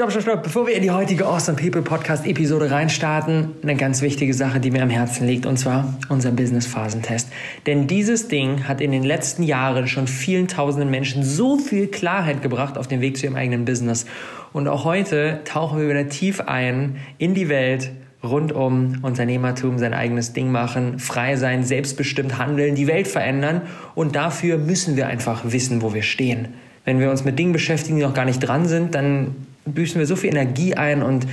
Stopp, stopp, stopp. Bevor wir in die heutige Awesome People Podcast Episode reinstarten, eine ganz wichtige Sache, die mir am Herzen liegt, und zwar unser Business Phasentest. Denn dieses Ding hat in den letzten Jahren schon vielen tausenden Menschen so viel Klarheit gebracht auf dem Weg zu ihrem eigenen Business. Und auch heute tauchen wir wieder tief ein in die Welt rund um Unternehmertum, sein eigenes Ding machen, frei sein, selbstbestimmt handeln, die Welt verändern. Und dafür müssen wir einfach wissen, wo wir stehen. Wenn wir uns mit Dingen beschäftigen, die noch gar nicht dran sind, dann büßen wir so viel Energie ein und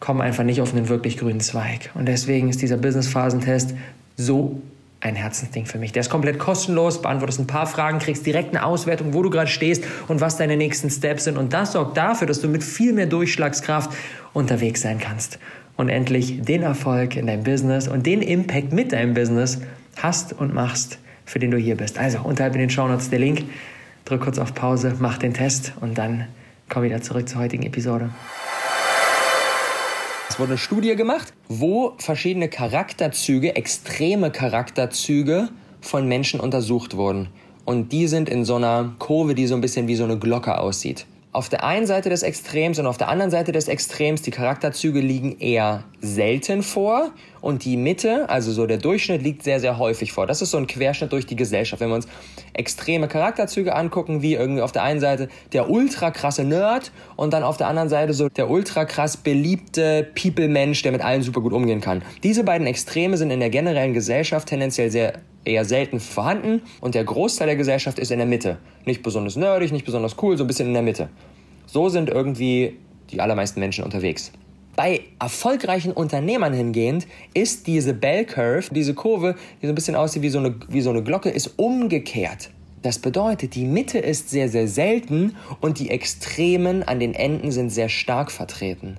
kommen einfach nicht auf einen wirklich grünen Zweig. Und deswegen ist dieser Business-Phasentest so ein Herzensding für mich. Der ist komplett kostenlos, beantwortest ein paar Fragen, kriegst direkt eine Auswertung, wo du gerade stehst und was deine nächsten Steps sind. Und das sorgt dafür, dass du mit viel mehr Durchschlagskraft unterwegs sein kannst und endlich den Erfolg in deinem Business und den Impact mit deinem Business hast und machst, für den du hier bist. Also unterhalb in den Show Notes der Link. Drück kurz auf Pause, mach den Test und dann komm wieder zurück zur heutigen Episode. Es wurde eine Studie gemacht, wo verschiedene Charakterzüge, extreme Charakterzüge von Menschen untersucht wurden. Und die sind in so einer Kurve, die so ein bisschen wie so eine Glocke aussieht auf der einen Seite des Extrems und auf der anderen Seite des Extrems, die Charakterzüge liegen eher selten vor und die Mitte, also so der Durchschnitt, liegt sehr, sehr häufig vor. Das ist so ein Querschnitt durch die Gesellschaft. Wenn wir uns extreme Charakterzüge angucken, wie irgendwie auf der einen Seite der ultra krasse Nerd und dann auf der anderen Seite so der ultra krass beliebte People-Mensch, der mit allen super gut umgehen kann. Diese beiden Extreme sind in der generellen Gesellschaft tendenziell sehr eher selten vorhanden und der Großteil der Gesellschaft ist in der Mitte. Nicht besonders nerdig, nicht besonders cool, so ein bisschen in der Mitte. So sind irgendwie die allermeisten Menschen unterwegs. Bei erfolgreichen Unternehmern hingehend ist diese Bell Curve, diese Kurve, die so ein bisschen aussieht wie so eine, wie so eine Glocke, ist umgekehrt. Das bedeutet, die Mitte ist sehr, sehr selten und die Extremen an den Enden sind sehr stark vertreten.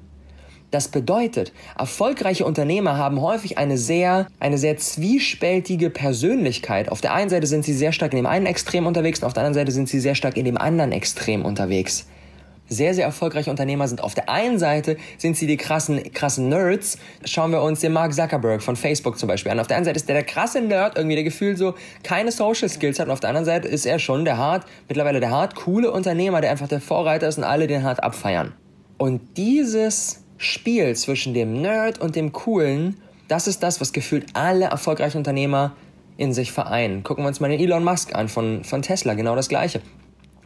Das bedeutet, erfolgreiche Unternehmer haben häufig eine sehr, eine sehr zwiespältige Persönlichkeit. Auf der einen Seite sind sie sehr stark in dem einen Extrem unterwegs und auf der anderen Seite sind sie sehr stark in dem anderen Extrem unterwegs. Sehr, sehr erfolgreiche Unternehmer sind auf der einen Seite sind sie die krassen, krassen Nerds. Schauen wir uns den Mark Zuckerberg von Facebook zum Beispiel an. Auf der einen Seite ist der der krasse Nerd, irgendwie der gefühlt so keine Social Skills hat. Und auf der anderen Seite ist er schon der hart, mittlerweile der hart coole Unternehmer, der einfach der Vorreiter ist und alle den hart abfeiern. Und dieses Spiel zwischen dem Nerd und dem Coolen, das ist das, was gefühlt alle erfolgreichen Unternehmer in sich vereinen. Gucken wir uns mal den Elon Musk an von, von Tesla, genau das gleiche.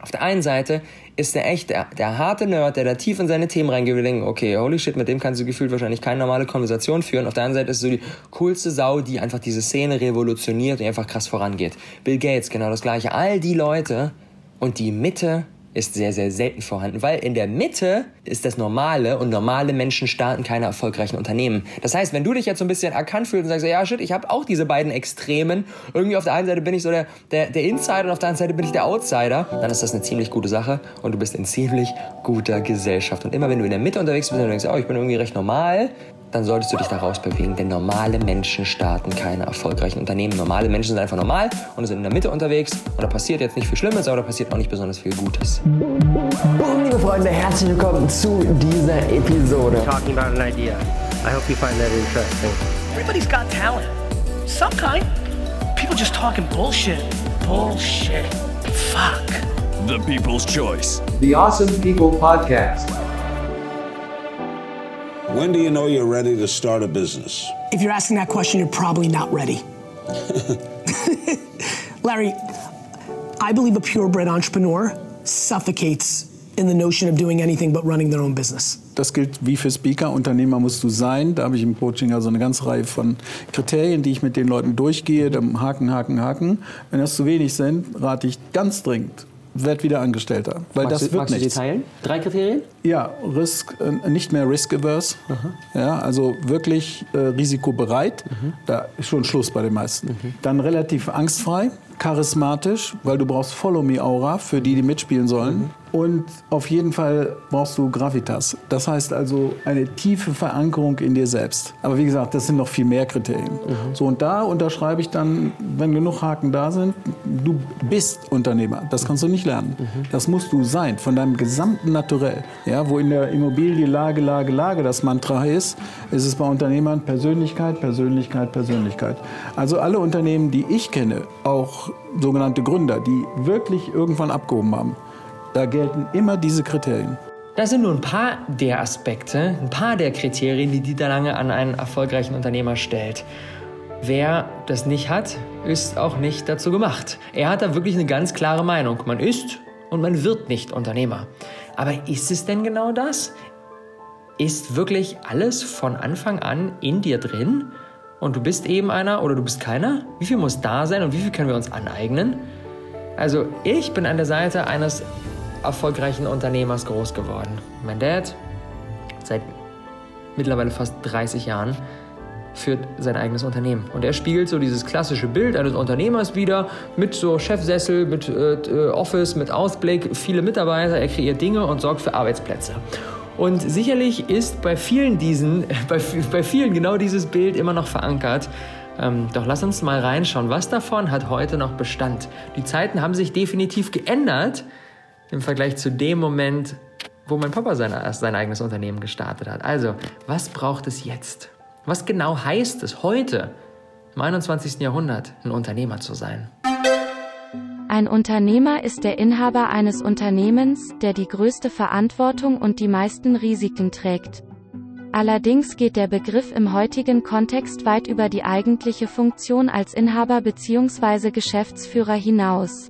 Auf der einen Seite ist der echt der, der harte Nerd, der da tief in seine Themen reingeht okay, holy shit, mit dem kannst du gefühlt wahrscheinlich keine normale Konversation führen. Auf der anderen Seite ist so die coolste Sau, die einfach diese Szene revolutioniert und einfach krass vorangeht. Bill Gates, genau das gleiche. All die Leute und die Mitte ist sehr, sehr selten vorhanden, weil in der Mitte ist das Normale und normale Menschen starten keine erfolgreichen Unternehmen. Das heißt, wenn du dich jetzt so ein bisschen erkannt fühlst und sagst, ja shit, ich habe auch diese beiden Extremen, irgendwie auf der einen Seite bin ich so der, der, der Insider und auf der anderen Seite bin ich der Outsider, dann ist das eine ziemlich gute Sache und du bist in ziemlich guter Gesellschaft. Und immer wenn du in der Mitte unterwegs bist und denkst, oh, ich bin irgendwie recht normal, dann solltest du dich da rausbewegen. Denn normale Menschen starten keine erfolgreichen Unternehmen. Normale Menschen sind einfach normal und sind in der Mitte unterwegs. Und da passiert jetzt nicht viel Schlimmes, aber da passiert auch nicht besonders viel Gutes. Boom, liebe Freunde, herzlich willkommen zu dieser Episode. Talking about an idea. I hope you find that interesting. Everybody's got talent. Some kind. People just talking bullshit. Bullshit. Fuck. The People's Choice. The Awesome People Podcast. When do you know you're ready to start a business? If you're asking that question, you're probably not ready. Larry, I believe a purebred entrepreneur suffocates in the notion of doing anything but running their own business. Das gilt wie für Speaker. Unternehmer musst du sein. Da habe ich im Coaching also eine ganze Reihe von Kriterien, die ich mit den Leuten durchgehe. Haken, Haken, Haken. Wenn das zu wenig sind, rate ich ganz dringend werd wieder Angestellter. Weil magst das du, wird magst nichts. du die teilen? Drei Kriterien? Ja, Risk, äh, nicht mehr risk-averse. Ja, also wirklich äh, risikobereit. Mhm. Da ist schon Schluss bei den meisten. Dann relativ angstfrei, charismatisch, weil du brauchst Follow-Me-Aura für die, die mitspielen sollen. Mhm. Und auf jeden Fall brauchst du Gravitas. Das heißt also eine tiefe Verankerung in dir selbst. Aber wie gesagt, das sind noch viel mehr Kriterien. Mhm. So, und da unterschreibe ich dann, wenn genug Haken da sind, du bist Unternehmer. Das kannst du nicht lernen. Mhm. Das musst du sein, von deinem gesamten Naturell. Ja, wo in der Immobilie Lage, Lage, Lage das Mantra ist, ist es bei Unternehmern Persönlichkeit, Persönlichkeit, Persönlichkeit. Also alle Unternehmen, die ich kenne, auch sogenannte Gründer, die wirklich irgendwann abgehoben haben, da gelten immer diese Kriterien. Das sind nur ein paar der Aspekte, ein paar der Kriterien, die Dieter Lange an einen erfolgreichen Unternehmer stellt. Wer das nicht hat, ist auch nicht dazu gemacht. Er hat da wirklich eine ganz klare Meinung. Man ist und man wird nicht Unternehmer. Aber ist es denn genau das? Ist wirklich alles von Anfang an in dir drin? Und du bist eben einer oder du bist keiner? Wie viel muss da sein und wie viel können wir uns aneignen? Also ich bin an der Seite eines erfolgreichen Unternehmers groß geworden. Mein Dad, seit mittlerweile fast 30 Jahren, führt sein eigenes Unternehmen. Und er spiegelt so dieses klassische Bild eines Unternehmers wieder mit so Chefsessel, mit äh, Office, mit Ausblick, viele Mitarbeiter. Er kreiert Dinge und sorgt für Arbeitsplätze. Und sicherlich ist bei vielen diesen, bei, bei vielen genau dieses Bild immer noch verankert. Ähm, doch lass uns mal reinschauen, was davon hat heute noch Bestand. Die Zeiten haben sich definitiv geändert im Vergleich zu dem Moment, wo mein Papa sein, sein eigenes Unternehmen gestartet hat. Also, was braucht es jetzt? Was genau heißt es heute, im 21. Jahrhundert, ein Unternehmer zu sein? Ein Unternehmer ist der Inhaber eines Unternehmens, der die größte Verantwortung und die meisten Risiken trägt. Allerdings geht der Begriff im heutigen Kontext weit über die eigentliche Funktion als Inhaber bzw. Geschäftsführer hinaus.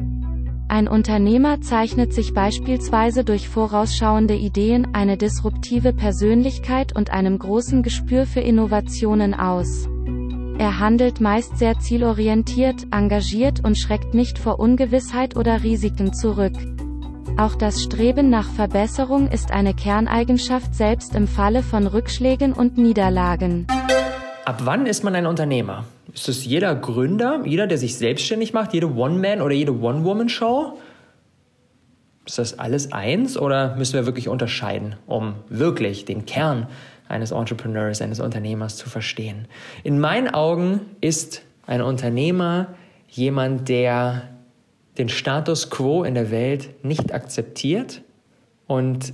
Ein Unternehmer zeichnet sich beispielsweise durch vorausschauende Ideen, eine disruptive Persönlichkeit und einem großen Gespür für Innovationen aus. Er handelt meist sehr zielorientiert, engagiert und schreckt nicht vor Ungewissheit oder Risiken zurück. Auch das Streben nach Verbesserung ist eine Kerneigenschaft selbst im Falle von Rückschlägen und Niederlagen. Ab wann ist man ein Unternehmer? Ist es jeder Gründer, jeder, der sich selbstständig macht, jede One-Man- oder jede One-Woman-Show? Ist das alles eins oder müssen wir wirklich unterscheiden, um wirklich den Kern eines Entrepreneurs, eines Unternehmers zu verstehen? In meinen Augen ist ein Unternehmer jemand, der den Status quo in der Welt nicht akzeptiert und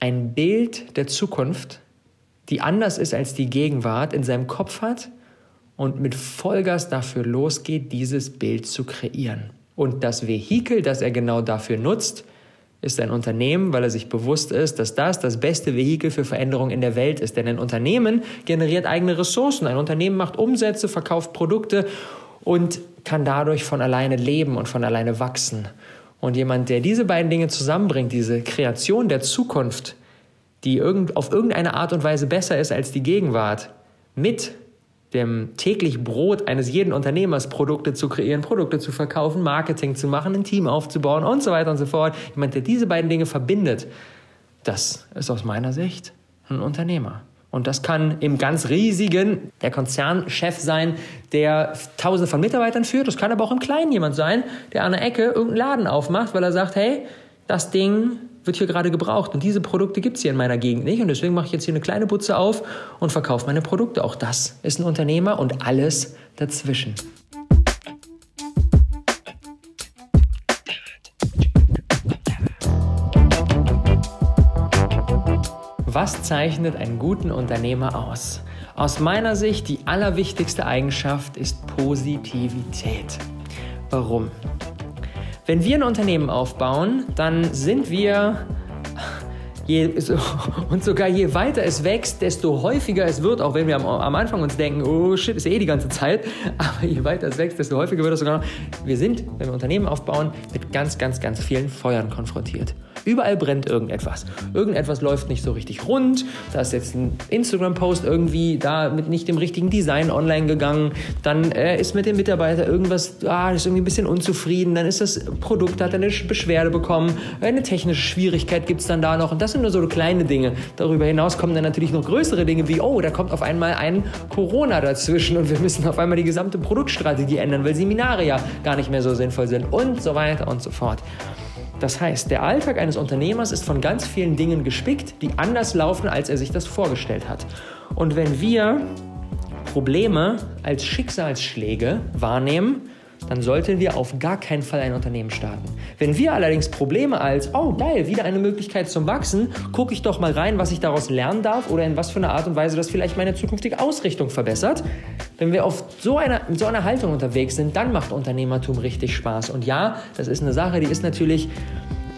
ein Bild der Zukunft, die anders ist als die Gegenwart, in seinem Kopf hat und mit Vollgas dafür losgeht, dieses Bild zu kreieren. Und das Vehikel, das er genau dafür nutzt, ist ein Unternehmen, weil er sich bewusst ist, dass das das beste Vehikel für Veränderung in der Welt ist. Denn ein Unternehmen generiert eigene Ressourcen. Ein Unternehmen macht Umsätze, verkauft Produkte und kann dadurch von alleine leben und von alleine wachsen. Und jemand, der diese beiden Dinge zusammenbringt, diese Kreation der Zukunft, die auf irgendeine Art und Weise besser ist als die Gegenwart, mit dem täglich Brot eines jeden Unternehmers, Produkte zu kreieren, Produkte zu verkaufen, Marketing zu machen, ein Team aufzubauen und so weiter und so fort. Jemand, der diese beiden Dinge verbindet, das ist aus meiner Sicht ein Unternehmer. Und das kann im ganz riesigen der Konzernchef sein, der tausende von Mitarbeitern führt. Das kann aber auch im Kleinen jemand sein, der an der Ecke irgendeinen Laden aufmacht, weil er sagt, hey, das Ding wird hier gerade gebraucht und diese Produkte gibt es hier in meiner Gegend nicht und deswegen mache ich jetzt hier eine kleine Butze auf und verkaufe meine Produkte. Auch das ist ein Unternehmer und alles dazwischen. Was zeichnet einen guten Unternehmer aus? Aus meiner Sicht die allerwichtigste Eigenschaft ist Positivität. Warum? Wenn wir ein Unternehmen aufbauen, dann sind wir Je, so, und sogar je weiter es wächst, desto häufiger es wird, auch wenn wir am, am, Anfang uns denken, oh shit, ist eh die ganze Zeit, aber je weiter es wächst, desto häufiger wird es sogar. Wir sind, wenn wir Unternehmen aufbauen, mit ganz, ganz, ganz vielen Feuern konfrontiert. Überall brennt irgendetwas. Irgendetwas läuft nicht so richtig rund. Da ist jetzt ein Instagram-Post irgendwie da mit nicht dem richtigen Design online gegangen. Dann äh, ist mit dem Mitarbeiter irgendwas, ah, ist irgendwie ein bisschen unzufrieden. Dann ist das Produkt, hat eine Beschwerde bekommen. Eine technische Schwierigkeit gibt es dann da noch. Und das sind nur so kleine Dinge. Darüber hinaus kommen dann natürlich noch größere Dinge wie, oh, da kommt auf einmal ein Corona dazwischen und wir müssen auf einmal die gesamte Produktstrategie ändern, weil Seminare ja gar nicht mehr so sinnvoll sind und so weiter und so fort. Das heißt, der Alltag eines Unternehmers ist von ganz vielen Dingen gespickt, die anders laufen, als er sich das vorgestellt hat. Und wenn wir Probleme als Schicksalsschläge wahrnehmen, dann sollten wir auf gar keinen Fall ein Unternehmen starten. Wenn wir allerdings Probleme als, oh geil, wieder eine Möglichkeit zum Wachsen, gucke ich doch mal rein, was ich daraus lernen darf oder in was für eine Art und Weise das vielleicht meine zukünftige Ausrichtung verbessert. Wenn wir auf so einer, in so einer Haltung unterwegs sind, dann macht Unternehmertum richtig Spaß. Und ja, das ist eine Sache, die ist natürlich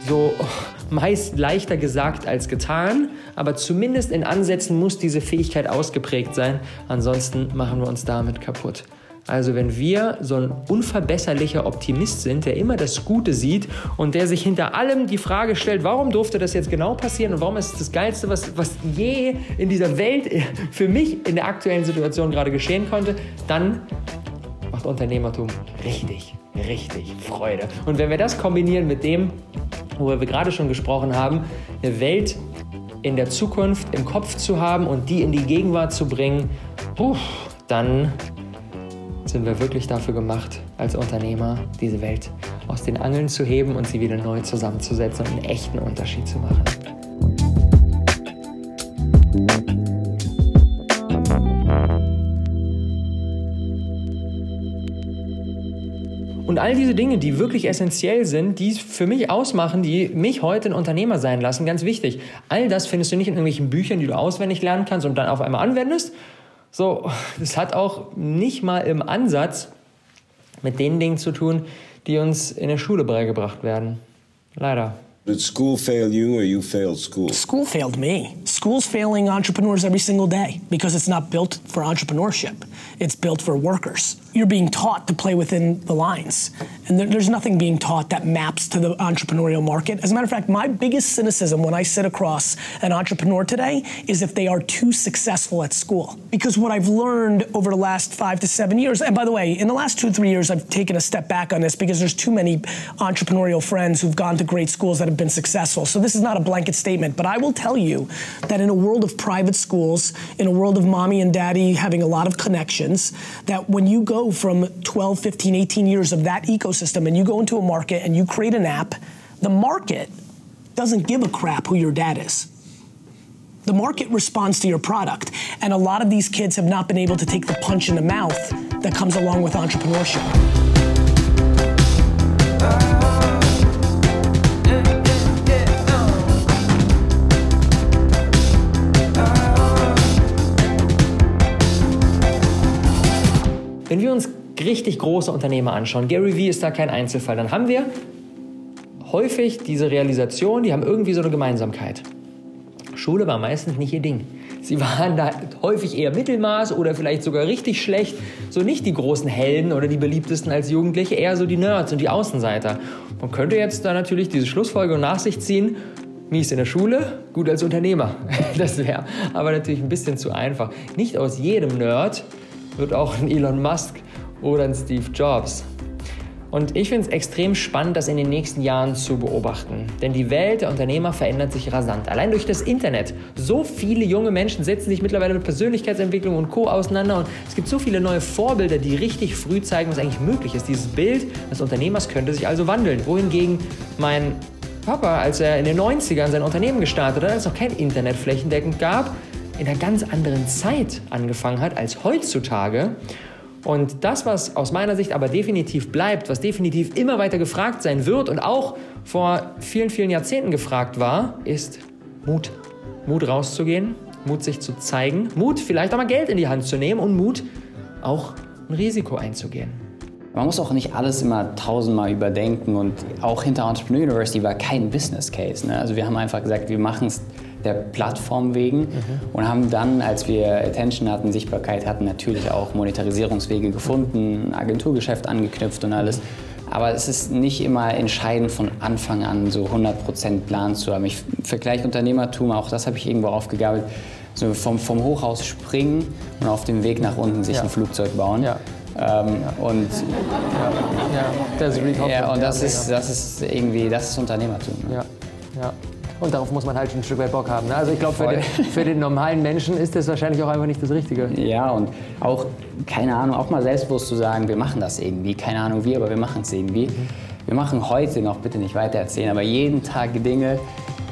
so meist leichter gesagt als getan, aber zumindest in Ansätzen muss diese Fähigkeit ausgeprägt sein. Ansonsten machen wir uns damit kaputt. Also wenn wir so ein unverbesserlicher Optimist sind, der immer das Gute sieht und der sich hinter allem die Frage stellt, warum durfte das jetzt genau passieren und warum ist es das Geilste, was, was je in dieser Welt für mich in der aktuellen Situation gerade geschehen konnte, dann macht Unternehmertum richtig, richtig Freude. Und wenn wir das kombinieren mit dem, worüber wir gerade schon gesprochen haben, eine Welt in der Zukunft im Kopf zu haben und die in die Gegenwart zu bringen, puh, dann sind wir wirklich dafür gemacht, als Unternehmer diese Welt aus den Angeln zu heben und sie wieder neu zusammenzusetzen und einen echten Unterschied zu machen. Und all diese Dinge, die wirklich essentiell sind, die für mich ausmachen, die mich heute ein Unternehmer sein lassen, ganz wichtig. All das findest du nicht in irgendwelchen Büchern, die du auswendig lernen kannst und dann auf einmal anwendest. So, das hat auch nicht mal im Ansatz mit den Dingen zu tun, die uns in der Schule beigebracht werden. Leider. Did school fail you or you failed school? School failed me. School's failing entrepreneurs every single day because it's not built for entrepreneurship. It's built for workers. You're being taught to play within the lines. And there, there's nothing being taught that maps to the entrepreneurial market. As a matter of fact, my biggest cynicism when I sit across an entrepreneur today is if they are too successful at school. Because what I've learned over the last five to seven years, and by the way, in the last two, three years, I've taken a step back on this because there's too many entrepreneurial friends who've gone to great schools that have been successful. So this is not a blanket statement, but I will tell you that in a world of private schools, in a world of mommy and daddy having a lot of connections, that when you go from 12, 15, 18 years of that ecosystem and you go into a market and you create an app, the market doesn't give a crap who your dad is. The market responds to your product. And a lot of these kids have not been able to take the punch in the mouth that comes along with entrepreneurship. Wenn wir uns richtig große Unternehmer anschauen, Gary Vee ist da kein Einzelfall, dann haben wir häufig diese Realisation, die haben irgendwie so eine Gemeinsamkeit. Schule war meistens nicht ihr Ding. Sie waren da häufig eher Mittelmaß oder vielleicht sogar richtig schlecht. So nicht die großen Helden oder die beliebtesten als Jugendliche, eher so die Nerds und die Außenseiter. Man könnte jetzt da natürlich diese Schlussfolgerung nach sich ziehen. Mies in der Schule, gut als Unternehmer. Das wäre aber natürlich ein bisschen zu einfach. Nicht aus jedem Nerd wird auch ein Elon Musk oder ein Steve Jobs. Und ich finde es extrem spannend, das in den nächsten Jahren zu beobachten. Denn die Welt der Unternehmer verändert sich rasant. Allein durch das Internet. So viele junge Menschen setzen sich mittlerweile mit Persönlichkeitsentwicklung und Co. auseinander. Und es gibt so viele neue Vorbilder, die richtig früh zeigen, was eigentlich möglich ist. Dieses Bild des Unternehmers könnte sich also wandeln. Wohingegen mein Papa, als er in den 90ern sein Unternehmen gestartet hat, als es noch kein Internet flächendeckend gab, in einer ganz anderen Zeit angefangen hat als heutzutage. Und das, was aus meiner Sicht aber definitiv bleibt, was definitiv immer weiter gefragt sein wird und auch vor vielen, vielen Jahrzehnten gefragt war, ist Mut. Mut rauszugehen, Mut sich zu zeigen, Mut vielleicht auch mal Geld in die Hand zu nehmen und Mut auch ein Risiko einzugehen. Man muss auch nicht alles immer tausendmal überdenken und auch hinter Entrepreneur University war kein Business Case. Ne? Also wir haben einfach gesagt, wir machen es der Plattform wegen mhm. und haben dann, als wir Attention hatten, Sichtbarkeit hatten, natürlich auch Monetarisierungswege gefunden, Agenturgeschäft angeknüpft und alles. Aber es ist nicht immer entscheidend von Anfang an so 100% Plan zu haben. Ich vergleiche Unternehmertum, auch das habe ich irgendwo aufgegabelt, so vom, vom Hochhaus springen und auf dem Weg nach unten sich ja. ein Flugzeug bauen. Ja. Ähm, ja. Und, ja. und das, ist, das ist irgendwie, das ist Unternehmertum. Ja. Ja. Und darauf muss man halt ein Stück weit Bock haben. Ne? Also ich glaube, für, den, für den normalen Menschen ist das wahrscheinlich auch einfach nicht das Richtige. Ja, und auch, keine Ahnung, auch mal selbstbewusst zu sagen, wir machen das irgendwie. Keine Ahnung wie, aber wir machen es irgendwie. Mhm. Wir machen heute noch, bitte nicht weiter erzählen, aber jeden Tag Dinge,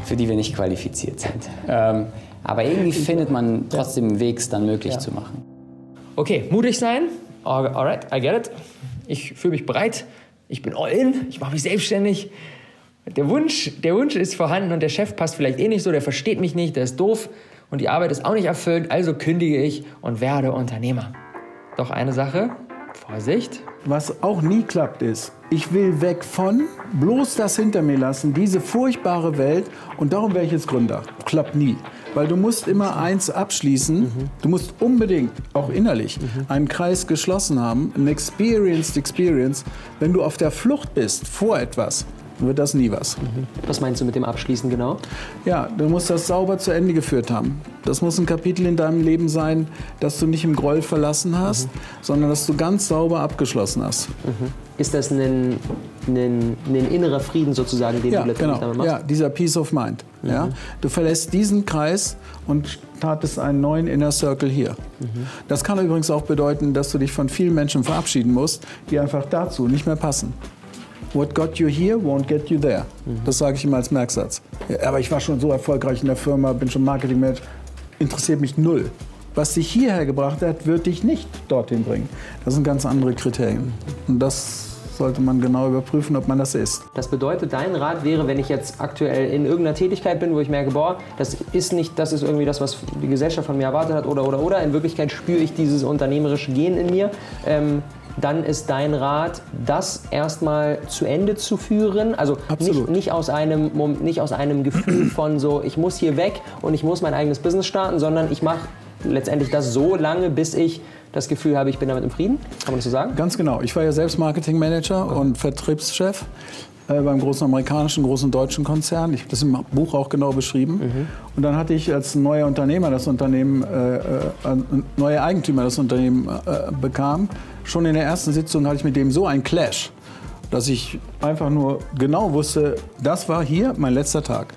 für die wir nicht qualifiziert sind. Ähm, aber irgendwie findet man trotzdem einen Weg, es dann möglich ja. zu machen. Okay, mutig sein. Alright, I get it. Ich fühle mich bereit. Ich bin all in. Ich mache mich selbstständig. Der Wunsch, der Wunsch ist vorhanden und der Chef passt vielleicht eh nicht so, der versteht mich nicht, der ist doof und die Arbeit ist auch nicht erfüllt, also kündige ich und werde Unternehmer. Doch eine Sache Vorsicht. Was auch nie klappt ist, ich will weg von, bloß das hinter mir lassen, diese furchtbare Welt und darum wäre ich jetzt Gründer. Klappt nie. Weil du musst immer eins abschließen, du musst unbedingt, auch innerlich, einen Kreis geschlossen haben, ein experienced experience. Wenn du auf der Flucht bist vor etwas, wird das nie was. Was meinst du mit dem Abschließen genau? Ja, du musst das sauber zu Ende geführt haben. Das muss ein Kapitel in deinem Leben sein, das du nicht im Groll verlassen hast, sondern das du ganz sauber abgeschlossen hast. Ist das ein, ein, ein innerer Frieden sozusagen, den Ja, du letztendlich genau. machst? Ja, dieser Peace of Mind. Ja? Du verlässt diesen Kreis und startest einen neuen Inner Circle hier. Das kann übrigens auch bedeuten, dass du dich von vielen Menschen verabschieden musst, die einfach dazu nicht mehr passen. What got you here won't get you there. Das sage ich immer als Merksatz. Ja, aber ich war schon so erfolgreich in der Firma, bin schon Marketingmanager. Interessiert mich null. Was dich hierher gebracht hat, wird dich nicht dorthin bringen. Das sind ganz andere Kriterien. Und das sollte man genau überprüfen, ob man das ist. Das bedeutet, dein Rat wäre, wenn ich jetzt aktuell in irgendeiner Tätigkeit bin, wo ich merke, boah, das ist nicht, das ist irgendwie das, was die Gesellschaft von mir erwartet hat, oder, oder, oder, in Wirklichkeit spüre ich dieses unternehmerische Gen in mir, ähm, dann ist dein Rat, das erstmal zu Ende zu führen. Also nicht, nicht, aus einem, nicht aus einem Gefühl von so, ich muss hier weg und ich muss mein eigenes Business starten, sondern ich mache letztendlich das so lange, bis ich das Gefühl habe, ich bin damit im Frieden. Kann man das so sagen? Ganz genau. Ich war ja selbst Marketingmanager und Vertriebschef äh, beim großen amerikanischen, großen deutschen Konzern. Ich habe das im Buch auch genau beschrieben. Und dann hatte ich als neuer Unternehmer das Unternehmen, äh, äh, neuer Eigentümer das Unternehmen äh, bekam, schon in der ersten Sitzung hatte ich mit dem so einen Clash, dass ich einfach nur genau wusste, das war hier mein letzter Tag.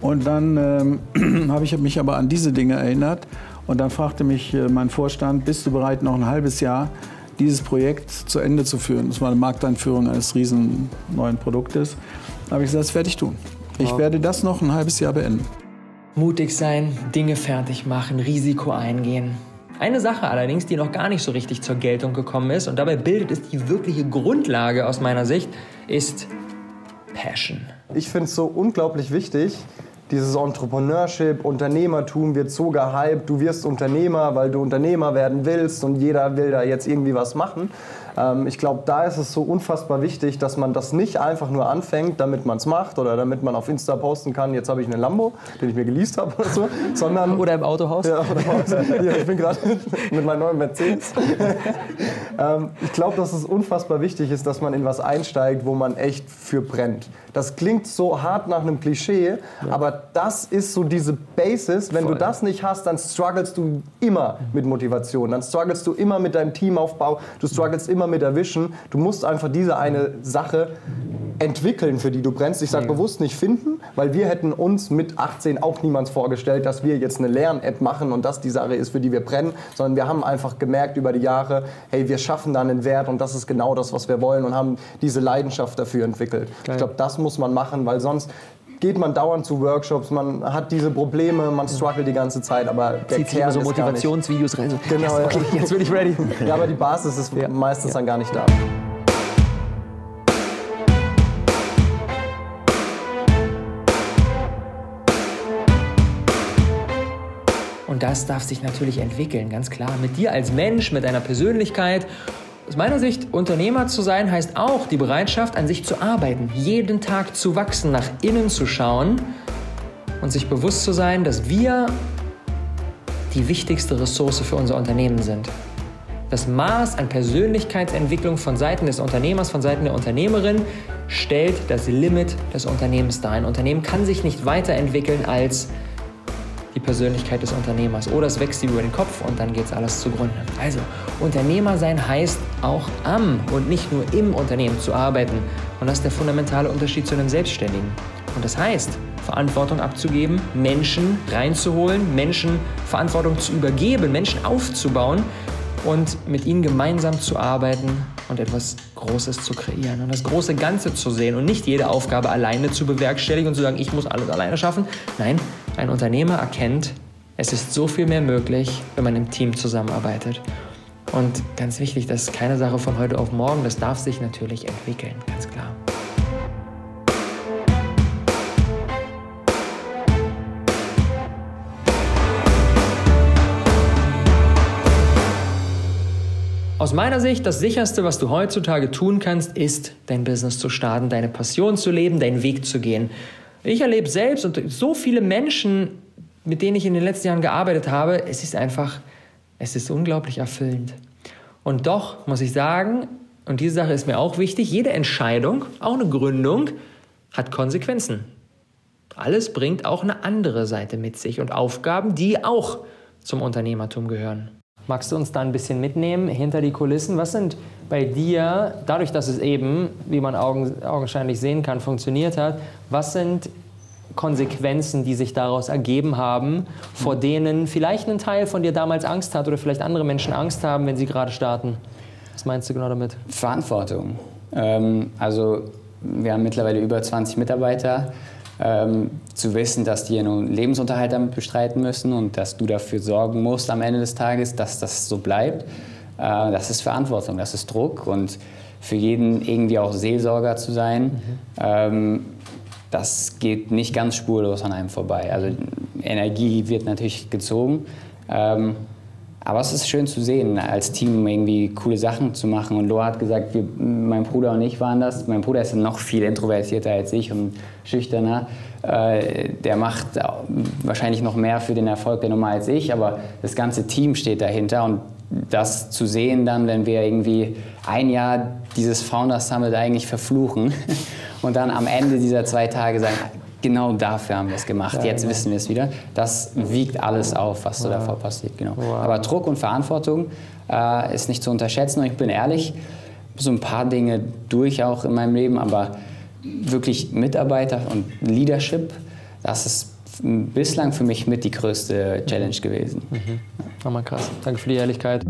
Und dann ähm, habe ich mich aber an diese Dinge erinnert und dann fragte mich mein Vorstand, bist du bereit, noch ein halbes Jahr dieses Projekt zu Ende zu führen? Das war eine Markteinführung eines riesen neuen Produktes. Da habe ich gesagt, das werde ich tun. Ich werde das noch ein halbes Jahr beenden. Mutig sein, Dinge fertig machen, Risiko eingehen. Eine Sache allerdings, die noch gar nicht so richtig zur Geltung gekommen ist, und dabei bildet es die wirkliche Grundlage aus meiner Sicht, ist Passion. Ich finde es so unglaublich wichtig, dieses Entrepreneurship, Unternehmertum wird so gehypt, du wirst Unternehmer, weil du Unternehmer werden willst und jeder will da jetzt irgendwie was machen. Ähm, ich glaube, da ist es so unfassbar wichtig, dass man das nicht einfach nur anfängt, damit man es macht oder damit man auf Insta posten kann, jetzt habe ich einen Lambo, den ich mir geleast habe oder so, sondern... Oder im Autohaus. Ja, oder im Haus. ja, ich bin gerade mit meinem neuen Mercedes. ähm, ich glaube, dass es unfassbar wichtig ist, dass man in was einsteigt, wo man echt für brennt. Das klingt so hart nach einem Klischee, aber das ist so diese Basis. Wenn du das nicht hast, dann strugglest du immer mit Motivation. Dann strugglest du immer mit deinem Teamaufbau. Du strugglest immer mit der Vision. Du musst einfach diese eine Sache entwickeln, für die du brennst. Ich sage bewusst nicht finden, weil wir hätten uns mit 18 auch niemals vorgestellt, dass wir jetzt eine Lern-App machen und das die Sache ist, für die wir brennen, sondern wir haben einfach gemerkt über die Jahre, hey, wir schaffen da einen Wert und das ist genau das, was wir wollen und haben diese Leidenschaft dafür entwickelt. Ich glaube, das muss man machen, weil sonst geht man dauernd zu Workshops, man hat diese Probleme, man struggelt die ganze Zeit, aber der Zieht Kern so. Motivationsvideos rein. So, Genau, yes, okay, ja. jetzt bin ich ready. Ja, aber die Basis ist meistens dann gar nicht da. Und das darf sich natürlich entwickeln, ganz klar. Mit dir als Mensch, mit deiner Persönlichkeit. Aus meiner Sicht, Unternehmer zu sein, heißt auch die Bereitschaft, an sich zu arbeiten, jeden Tag zu wachsen, nach innen zu schauen und sich bewusst zu sein, dass wir die wichtigste Ressource für unser Unternehmen sind. Das Maß an Persönlichkeitsentwicklung von Seiten des Unternehmers, von Seiten der Unternehmerin stellt das Limit des Unternehmens dar. Ein Unternehmen kann sich nicht weiterentwickeln als die Persönlichkeit des Unternehmers. Oder es wächst ihm über den Kopf und dann geht es alles zugrunde. Also, Unternehmer sein heißt auch am und nicht nur im Unternehmen zu arbeiten. Und das ist der fundamentale Unterschied zu einem Selbstständigen. Und das heißt, Verantwortung abzugeben, Menschen reinzuholen, Menschen Verantwortung zu übergeben, Menschen aufzubauen und mit ihnen gemeinsam zu arbeiten und etwas Großes zu kreieren und das große Ganze zu sehen und nicht jede Aufgabe alleine zu bewerkstelligen und zu sagen, ich muss alles alleine schaffen. Nein, ein Unternehmer erkennt, es ist so viel mehr möglich, wenn man im Team zusammenarbeitet. Und ganz wichtig, das ist keine Sache von heute auf morgen, das darf sich natürlich entwickeln, ganz klar. Aus meiner Sicht, das sicherste, was du heutzutage tun kannst, ist, dein Business zu starten, deine Passion zu leben, deinen Weg zu gehen. Ich erlebe selbst und so viele Menschen, mit denen ich in den letzten Jahren gearbeitet habe, es ist einfach, es ist unglaublich erfüllend. Und doch muss ich sagen, und diese Sache ist mir auch wichtig, jede Entscheidung, auch eine Gründung, hat Konsequenzen. Alles bringt auch eine andere Seite mit sich und Aufgaben, die auch zum Unternehmertum gehören. Magst du uns da ein bisschen mitnehmen hinter die Kulissen? Was sind bei dir, dadurch, dass es eben, wie man augenscheinlich sehen kann, funktioniert hat, was sind Konsequenzen, die sich daraus ergeben haben, vor denen vielleicht ein Teil von dir damals Angst hat oder vielleicht andere Menschen Angst haben, wenn sie gerade starten? Was meinst du genau damit? Verantwortung. Ähm, also wir haben mittlerweile über 20 Mitarbeiter. Ähm, zu wissen, dass die ihren Lebensunterhalt damit bestreiten müssen und dass du dafür sorgen musst am Ende des Tages, dass das so bleibt, äh, das ist Verantwortung, das ist Druck und für jeden irgendwie auch Seelsorger zu sein, mhm. ähm, das geht nicht ganz spurlos an einem vorbei. Also Energie wird natürlich gezogen. Ähm, aber es ist schön zu sehen, als Team irgendwie coole Sachen zu machen. Und Loa hat gesagt, wir, mein Bruder und ich waren das. Mein Bruder ist noch viel introvertierter als ich und schüchterner. Äh, der macht wahrscheinlich noch mehr für den Erfolg der Nummer als ich, aber das ganze Team steht dahinter. Und das zu sehen dann, wenn wir irgendwie ein Jahr dieses Founders Summit eigentlich verfluchen und dann am Ende dieser zwei Tage sagen, genau dafür haben wir es gemacht, ja, jetzt genau. wissen wir es wieder. Das wiegt alles auf, was so wow. davor passiert. Genau. Wow. Aber Druck und Verantwortung äh, ist nicht zu unterschätzen und ich bin ehrlich, so ein paar Dinge durch auch in meinem Leben, aber wirklich Mitarbeiter und Leadership, das ist bislang für mich mit die größte Challenge gewesen. Mhm. Hammer krass. Danke für die Ehrlichkeit.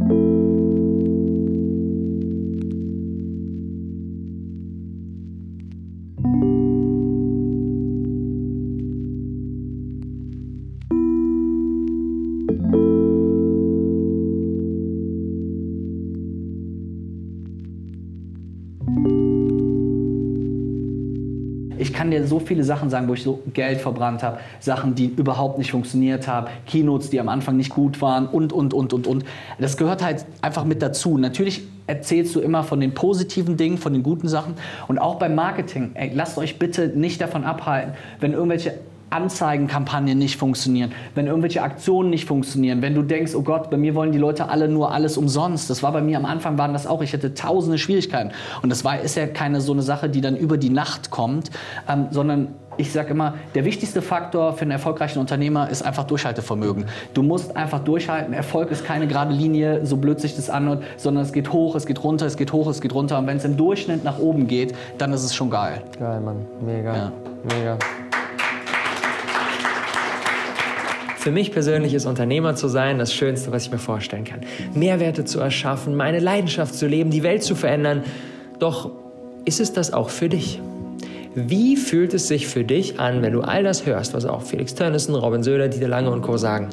Kann dir so viele Sachen sagen, wo ich so Geld verbrannt habe, Sachen, die überhaupt nicht funktioniert haben, Keynotes, die am Anfang nicht gut waren und, und, und, und, und. Das gehört halt einfach mit dazu. Natürlich erzählst du immer von den positiven Dingen, von den guten Sachen. Und auch beim Marketing, ey, lasst euch bitte nicht davon abhalten, wenn irgendwelche Anzeigenkampagnen nicht funktionieren, wenn irgendwelche Aktionen nicht funktionieren, wenn du denkst, oh Gott, bei mir wollen die Leute alle nur alles umsonst. Das war bei mir am Anfang, waren das auch, ich hatte tausende Schwierigkeiten. Und das war, ist ja keine so eine Sache, die dann über die Nacht kommt, ähm, sondern ich sage immer, der wichtigste Faktor für einen erfolgreichen Unternehmer ist einfach Durchhaltevermögen. Du musst einfach durchhalten. Erfolg ist keine gerade Linie, so blöd sich das anhört, sondern es geht hoch, es geht runter, es geht hoch, es geht runter. Und wenn es im Durchschnitt nach oben geht, dann ist es schon geil. Geil, Mann. Mega. Ja. Mega. Für mich persönlich ist Unternehmer zu sein das Schönste, was ich mir vorstellen kann. Mehrwerte zu erschaffen, meine Leidenschaft zu leben, die Welt zu verändern. Doch ist es das auch für dich? Wie fühlt es sich für dich an, wenn du all das hörst, was auch Felix Tönnissen, Robin Söder, Dieter Lange und Co. sagen?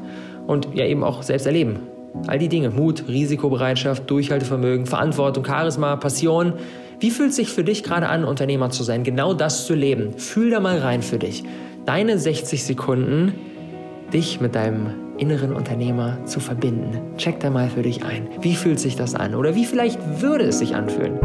Und ja eben auch selbst erleben. All die Dinge, Mut, Risikobereitschaft, Durchhaltevermögen, Verantwortung, Charisma, Passion. Wie fühlt es sich für dich gerade an, Unternehmer zu sein, genau das zu leben? Fühl da mal rein für dich. Deine 60 Sekunden dich mit deinem inneren Unternehmer zu verbinden. Check da mal für dich ein. Wie fühlt sich das an? Oder wie vielleicht würde es sich anfühlen?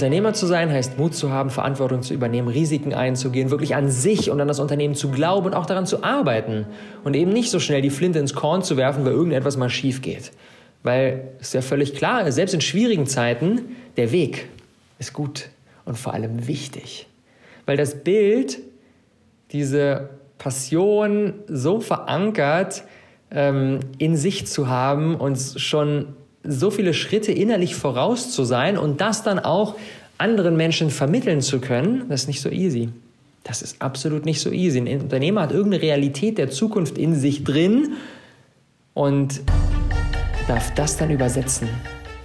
Unternehmer zu sein heißt Mut zu haben, Verantwortung zu übernehmen, Risiken einzugehen, wirklich an sich und an das Unternehmen zu glauben und auch daran zu arbeiten und eben nicht so schnell die Flinte ins Korn zu werfen, weil irgendetwas mal schief geht. Weil es ja völlig klar ist, selbst in schwierigen Zeiten, der Weg ist gut und vor allem wichtig. Weil das Bild, diese Passion so verankert ähm, in sich zu haben und schon so viele Schritte innerlich voraus zu sein und das dann auch anderen Menschen vermitteln zu können, das ist nicht so easy. Das ist absolut nicht so easy. Ein Unternehmer hat irgendeine Realität der Zukunft in sich drin und darf das dann übersetzen.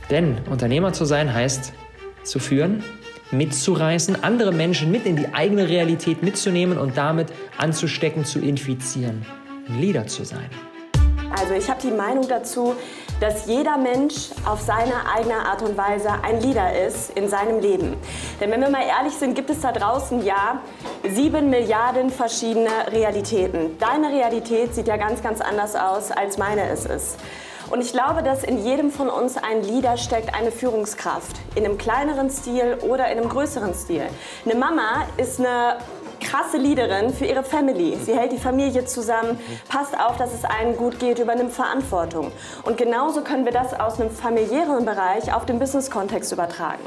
Denn Unternehmer zu sein heißt zu führen, mitzureißen, andere Menschen mit in die eigene Realität mitzunehmen und damit anzustecken, zu infizieren. Ein Leader zu sein. Also ich habe die Meinung dazu, dass jeder Mensch auf seine eigene Art und Weise ein Leader ist in seinem Leben. Denn wenn wir mal ehrlich sind, gibt es da draußen ja sieben Milliarden verschiedene Realitäten. Deine Realität sieht ja ganz, ganz anders aus, als meine es ist. Und ich glaube, dass in jedem von uns ein Leader steckt, eine Führungskraft. In einem kleineren Stil oder in einem größeren Stil. Eine Mama ist eine krasse Leaderin für ihre Family. Sie hält die Familie zusammen, passt auf, dass es allen gut geht, übernimmt Verantwortung. Und genauso können wir das aus einem familiären Bereich auf den Business-Kontext übertragen.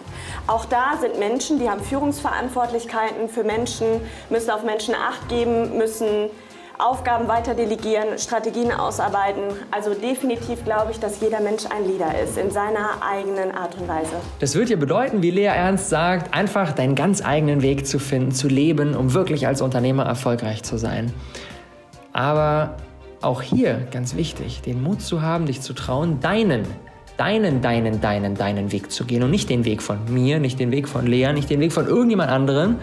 Auch da sind Menschen, die haben Führungsverantwortlichkeiten für Menschen, müssen auf Menschen Acht geben, müssen Aufgaben weiter delegieren, Strategien ausarbeiten. Also definitiv glaube ich, dass jeder Mensch ein Leader ist in seiner eigenen Art und Weise. Das wird ja bedeuten, wie Lea Ernst sagt, einfach deinen ganz eigenen Weg zu finden, zu leben, um wirklich als Unternehmer erfolgreich zu sein. Aber auch hier ganz wichtig, den Mut zu haben, dich zu trauen, deinen deinen, deinen, deinen, deinen Weg zu gehen und nicht den Weg von mir, nicht den Weg von Lea, nicht den Weg von irgendjemand anderem,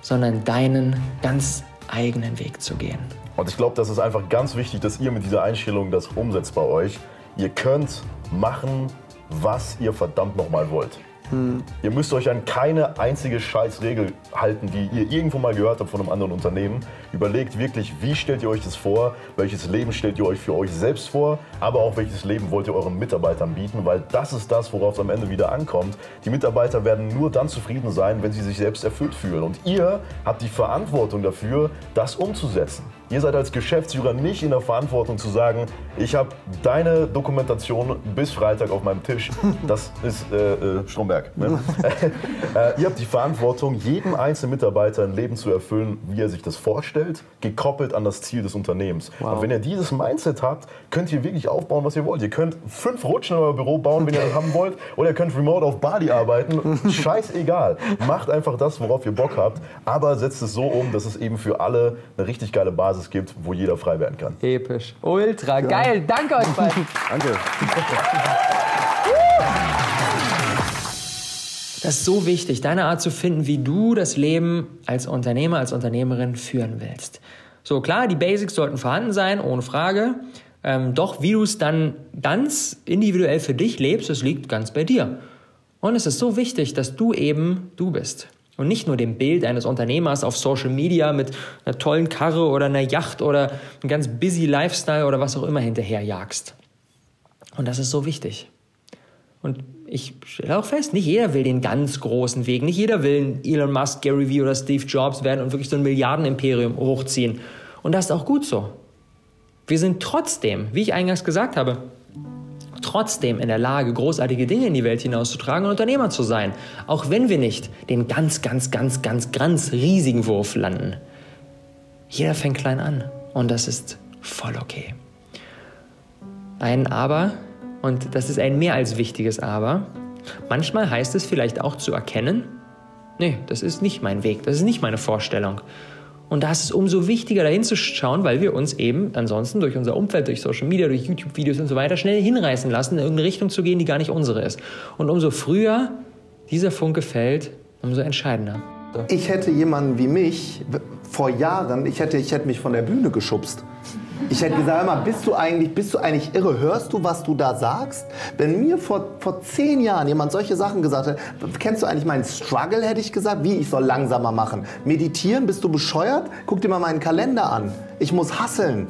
sondern deinen ganz eigenen Weg zu gehen. Und ich glaube, das ist einfach ganz wichtig, dass ihr mit dieser Einstellung das umsetzt bei euch. Ihr könnt machen, was ihr verdammt nochmal wollt. Hm. Ihr müsst euch an keine einzige Scheißregel halten, die ihr irgendwo mal gehört habt von einem anderen Unternehmen. Überlegt wirklich, wie stellt ihr euch das vor, welches Leben stellt ihr euch für euch selbst vor, aber auch welches Leben wollt ihr euren Mitarbeitern bieten, weil das ist das, worauf es am Ende wieder ankommt. Die Mitarbeiter werden nur dann zufrieden sein, wenn sie sich selbst erfüllt fühlen. Und ihr habt die Verantwortung dafür, das umzusetzen. Ihr seid als Geschäftsführer nicht in der Verantwortung zu sagen, ich habe deine Dokumentation bis Freitag auf meinem Tisch. Das ist äh, äh, Stromberg. Ne? äh, ihr habt die Verantwortung, jedem einzelnen Mitarbeiter ein Leben zu erfüllen, wie er sich das vorstellt, gekoppelt an das Ziel des Unternehmens. Wow. Und wenn ihr dieses Mindset habt, könnt ihr wirklich aufbauen, was ihr wollt. Ihr könnt fünf Rutschen in euer Büro bauen, wenn ihr das haben wollt, oder ihr könnt remote auf Bali arbeiten. Scheißegal. Macht einfach das, worauf ihr Bock habt, aber setzt es so um, dass es eben für alle eine richtig geile Basis Basis gibt, wo jeder frei werden kann. Episch. Ultra. Ja. Geil. Danke euch beiden. Danke. Das ist so wichtig, deine Art zu finden, wie du das Leben als Unternehmer, als Unternehmerin führen willst. So, klar, die Basics sollten vorhanden sein, ohne Frage. Ähm, doch wie du es dann ganz individuell für dich lebst, das liegt ganz bei dir. Und es ist so wichtig, dass du eben du bist und nicht nur dem Bild eines Unternehmers auf Social Media mit einer tollen Karre oder einer Yacht oder einem ganz busy Lifestyle oder was auch immer hinterherjagst. Und das ist so wichtig. Und ich stelle auch fest, nicht jeder will den ganz großen Weg. Nicht jeder will Elon Musk, Gary Vee oder Steve Jobs werden und wirklich so ein Milliardenimperium hochziehen. Und das ist auch gut so. Wir sind trotzdem, wie ich eingangs gesagt habe, trotzdem in der Lage, großartige Dinge in die Welt hinauszutragen und Unternehmer zu sein. Auch wenn wir nicht den ganz, ganz, ganz, ganz, ganz riesigen Wurf landen. Jeder fängt klein an und das ist voll okay. Ein Aber, und das ist ein mehr als wichtiges Aber, manchmal heißt es vielleicht auch zu erkennen, nee, das ist nicht mein Weg, das ist nicht meine Vorstellung. Und da ist es umso wichtiger, dahin zu schauen, weil wir uns eben ansonsten durch unser Umfeld, durch Social Media, durch YouTube-Videos und so weiter schnell hinreißen lassen, in irgendeine Richtung zu gehen, die gar nicht unsere ist. Und umso früher dieser Funke fällt, umso entscheidender. Ich hätte jemanden wie mich vor Jahren, ich hätte, ich hätte mich von der Bühne geschubst. Ich hätte gesagt, mal, bist du eigentlich, bist du eigentlich irre? Hörst du, was du da sagst? Wenn mir vor, vor zehn Jahren jemand solche Sachen gesagt hätte, kennst du eigentlich meinen Struggle, hätte ich gesagt, wie ich soll langsamer machen. Meditieren, bist du bescheuert? Guck dir mal meinen Kalender an. Ich muss hasseln.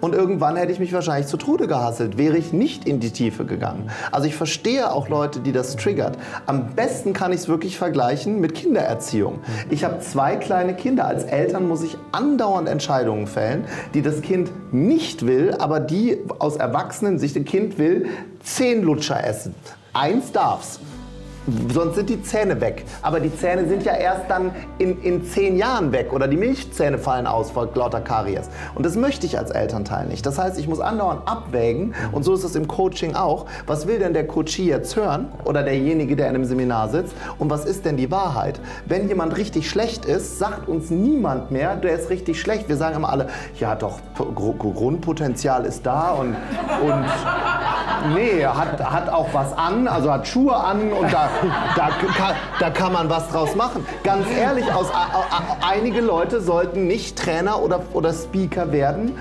Und irgendwann hätte ich mich wahrscheinlich zu Tode gehasselt, wäre ich nicht in die Tiefe gegangen. Also ich verstehe auch Leute, die das triggert. Am besten kann ich es wirklich vergleichen mit Kindererziehung. Ich habe zwei kleine Kinder. Als Eltern muss ich andauernd Entscheidungen fällen, die das Kind nicht will, aber die aus Erwachsenensicht, ein Kind will zehn Lutscher essen. Eins darf's. Sonst sind die Zähne weg. Aber die Zähne sind ja erst dann in, in zehn Jahren weg oder die Milchzähne fallen aus vor lauter Karies. Und das möchte ich als Elternteil nicht. Das heißt, ich muss andauernd abwägen und so ist es im Coaching auch. Was will denn der Coachie jetzt hören oder derjenige, der in einem Seminar sitzt? Und was ist denn die Wahrheit? Wenn jemand richtig schlecht ist, sagt uns niemand mehr, der ist richtig schlecht. Wir sagen immer alle, ja doch, Gr Grundpotenzial ist da und, und nee, hat, hat auch was an, also hat Schuhe an und da da, kann, da kann man was draus machen. Ganz ehrlich, aus, einige Leute sollten nicht Trainer oder, oder Speaker werden.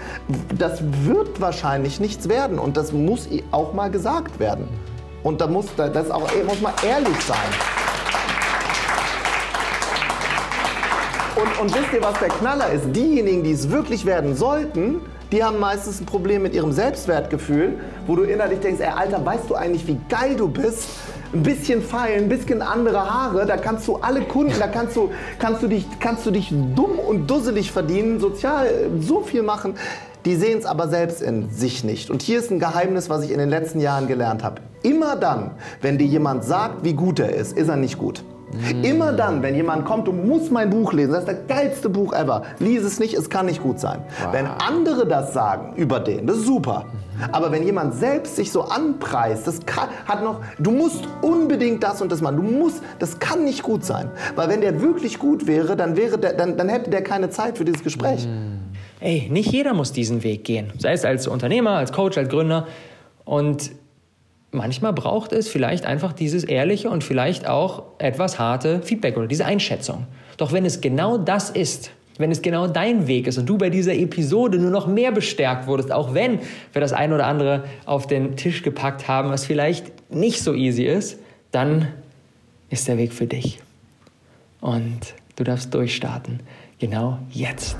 Das wird wahrscheinlich nichts werden und das muss auch mal gesagt werden. Und da muss, das auch, muss man ehrlich sein. Und, und wisst ihr, was der Knaller ist? Diejenigen, die es wirklich werden sollten, die haben meistens ein Problem mit ihrem Selbstwertgefühl, wo du innerlich denkst, ey Alter, weißt du eigentlich, wie geil du bist? Ein bisschen feilen, ein bisschen andere Haare, da kannst du alle Kunden, da kannst du, kannst du, dich, kannst du dich dumm und dusselig verdienen, sozial so viel machen. Die sehen es aber selbst in sich nicht. Und hier ist ein Geheimnis, was ich in den letzten Jahren gelernt habe. Immer dann, wenn dir jemand sagt, wie gut er ist, ist er nicht gut. Mm. Immer dann, wenn jemand kommt, du musst mein Buch lesen, das ist das geilste Buch ever, lies es nicht, es kann nicht gut sein. Wow. Wenn andere das sagen über den, das ist super. Aber wenn jemand selbst sich so anpreist, das kann, hat noch, du musst unbedingt das und das machen. Du musst, das kann nicht gut sein. Weil wenn der wirklich gut wäre, dann, wäre der, dann, dann hätte der keine Zeit für dieses Gespräch. Hm. Ey, nicht jeder muss diesen Weg gehen. Sei es als Unternehmer, als Coach, als Gründer. Und manchmal braucht es vielleicht einfach dieses ehrliche und vielleicht auch etwas harte Feedback oder diese Einschätzung. Doch wenn es genau das ist, wenn es genau dein Weg ist und du bei dieser Episode nur noch mehr bestärkt wurdest, auch wenn wir das ein oder andere auf den Tisch gepackt haben, was vielleicht nicht so easy ist, dann ist der Weg für dich. Und du darfst durchstarten. Genau jetzt.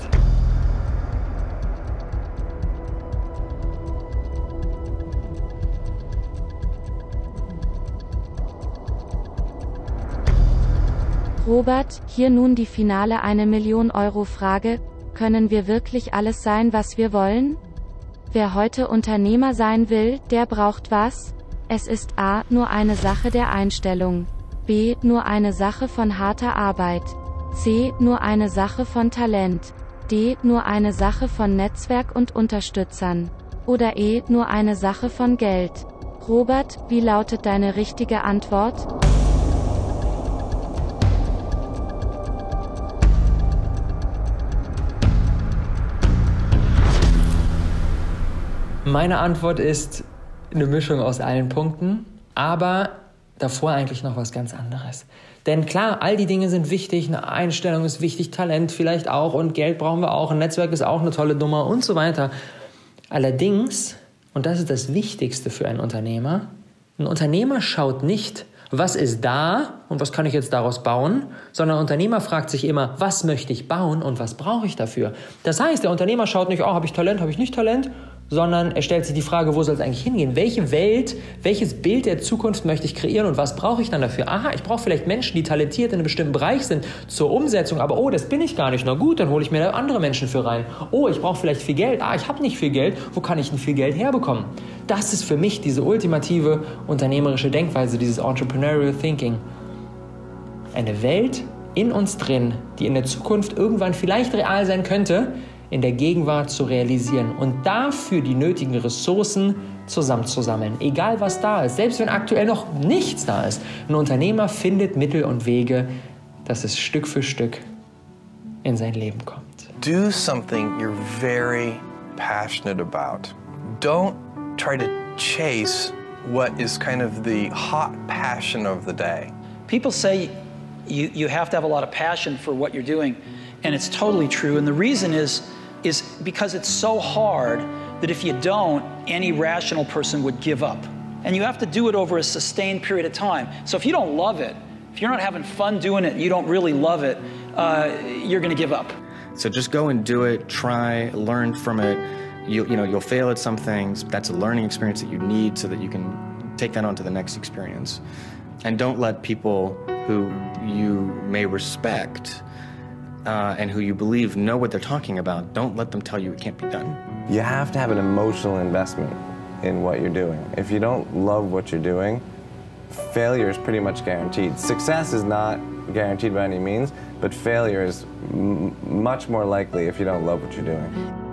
Robert, hier nun die finale eine Million Euro Frage, können wir wirklich alles sein, was wir wollen? Wer heute Unternehmer sein will, der braucht was? Es ist a. nur eine Sache der Einstellung. b. nur eine Sache von harter Arbeit. c. nur eine Sache von Talent. d. nur eine Sache von Netzwerk und Unterstützern. Oder e. nur eine Sache von Geld. Robert, wie lautet deine richtige Antwort? Meine Antwort ist eine Mischung aus allen Punkten, aber davor eigentlich noch was ganz anderes. Denn klar, all die Dinge sind wichtig, eine Einstellung ist wichtig, Talent vielleicht auch und Geld brauchen wir auch, ein Netzwerk ist auch eine tolle Nummer und so weiter. Allerdings, und das ist das Wichtigste für einen Unternehmer, ein Unternehmer schaut nicht, was ist da und was kann ich jetzt daraus bauen, sondern ein Unternehmer fragt sich immer, was möchte ich bauen und was brauche ich dafür. Das heißt, der Unternehmer schaut nicht, oh, habe ich Talent, habe ich nicht Talent, sondern er stellt sich die Frage, wo soll es eigentlich hingehen? Welche Welt, welches Bild der Zukunft möchte ich kreieren und was brauche ich dann dafür? Aha, ich brauche vielleicht Menschen, die talentiert in einem bestimmten Bereich sind zur Umsetzung, aber oh, das bin ich gar nicht. Na gut, dann hole ich mir da andere Menschen für rein. Oh, ich brauche vielleicht viel Geld. Ah, ich habe nicht viel Geld. Wo kann ich denn viel Geld herbekommen? Das ist für mich diese ultimative unternehmerische Denkweise, dieses Entrepreneurial Thinking. Eine Welt in uns drin, die in der Zukunft irgendwann vielleicht real sein könnte, in der Gegenwart zu realisieren und dafür die nötigen Ressourcen zusammenzusammeln, egal was da ist, selbst wenn aktuell noch nichts da ist. Ein Unternehmer findet Mittel und Wege, dass es Stück für Stück in sein Leben kommt. Do something you're very passionate about. Don't try to chase what is kind of the hot passion of the day. People say you, you have to have a lot of passion for what you're doing, and it's totally true. And the reason is is because it's so hard that if you don't, any rational person would give up. And you have to do it over a sustained period of time. So if you don't love it, if you're not having fun doing it, you don't really love it, uh, you're going to give up. So just go and do it, try, learn from it, you, you know, you'll fail at some things. That's a learning experience that you need so that you can take that on to the next experience. And don't let people who you may respect uh, and who you believe know what they're talking about, don't let them tell you it can't be done. You have to have an emotional investment in what you're doing. If you don't love what you're doing, failure is pretty much guaranteed. Success is not guaranteed by any means, but failure is much more likely if you don't love what you're doing.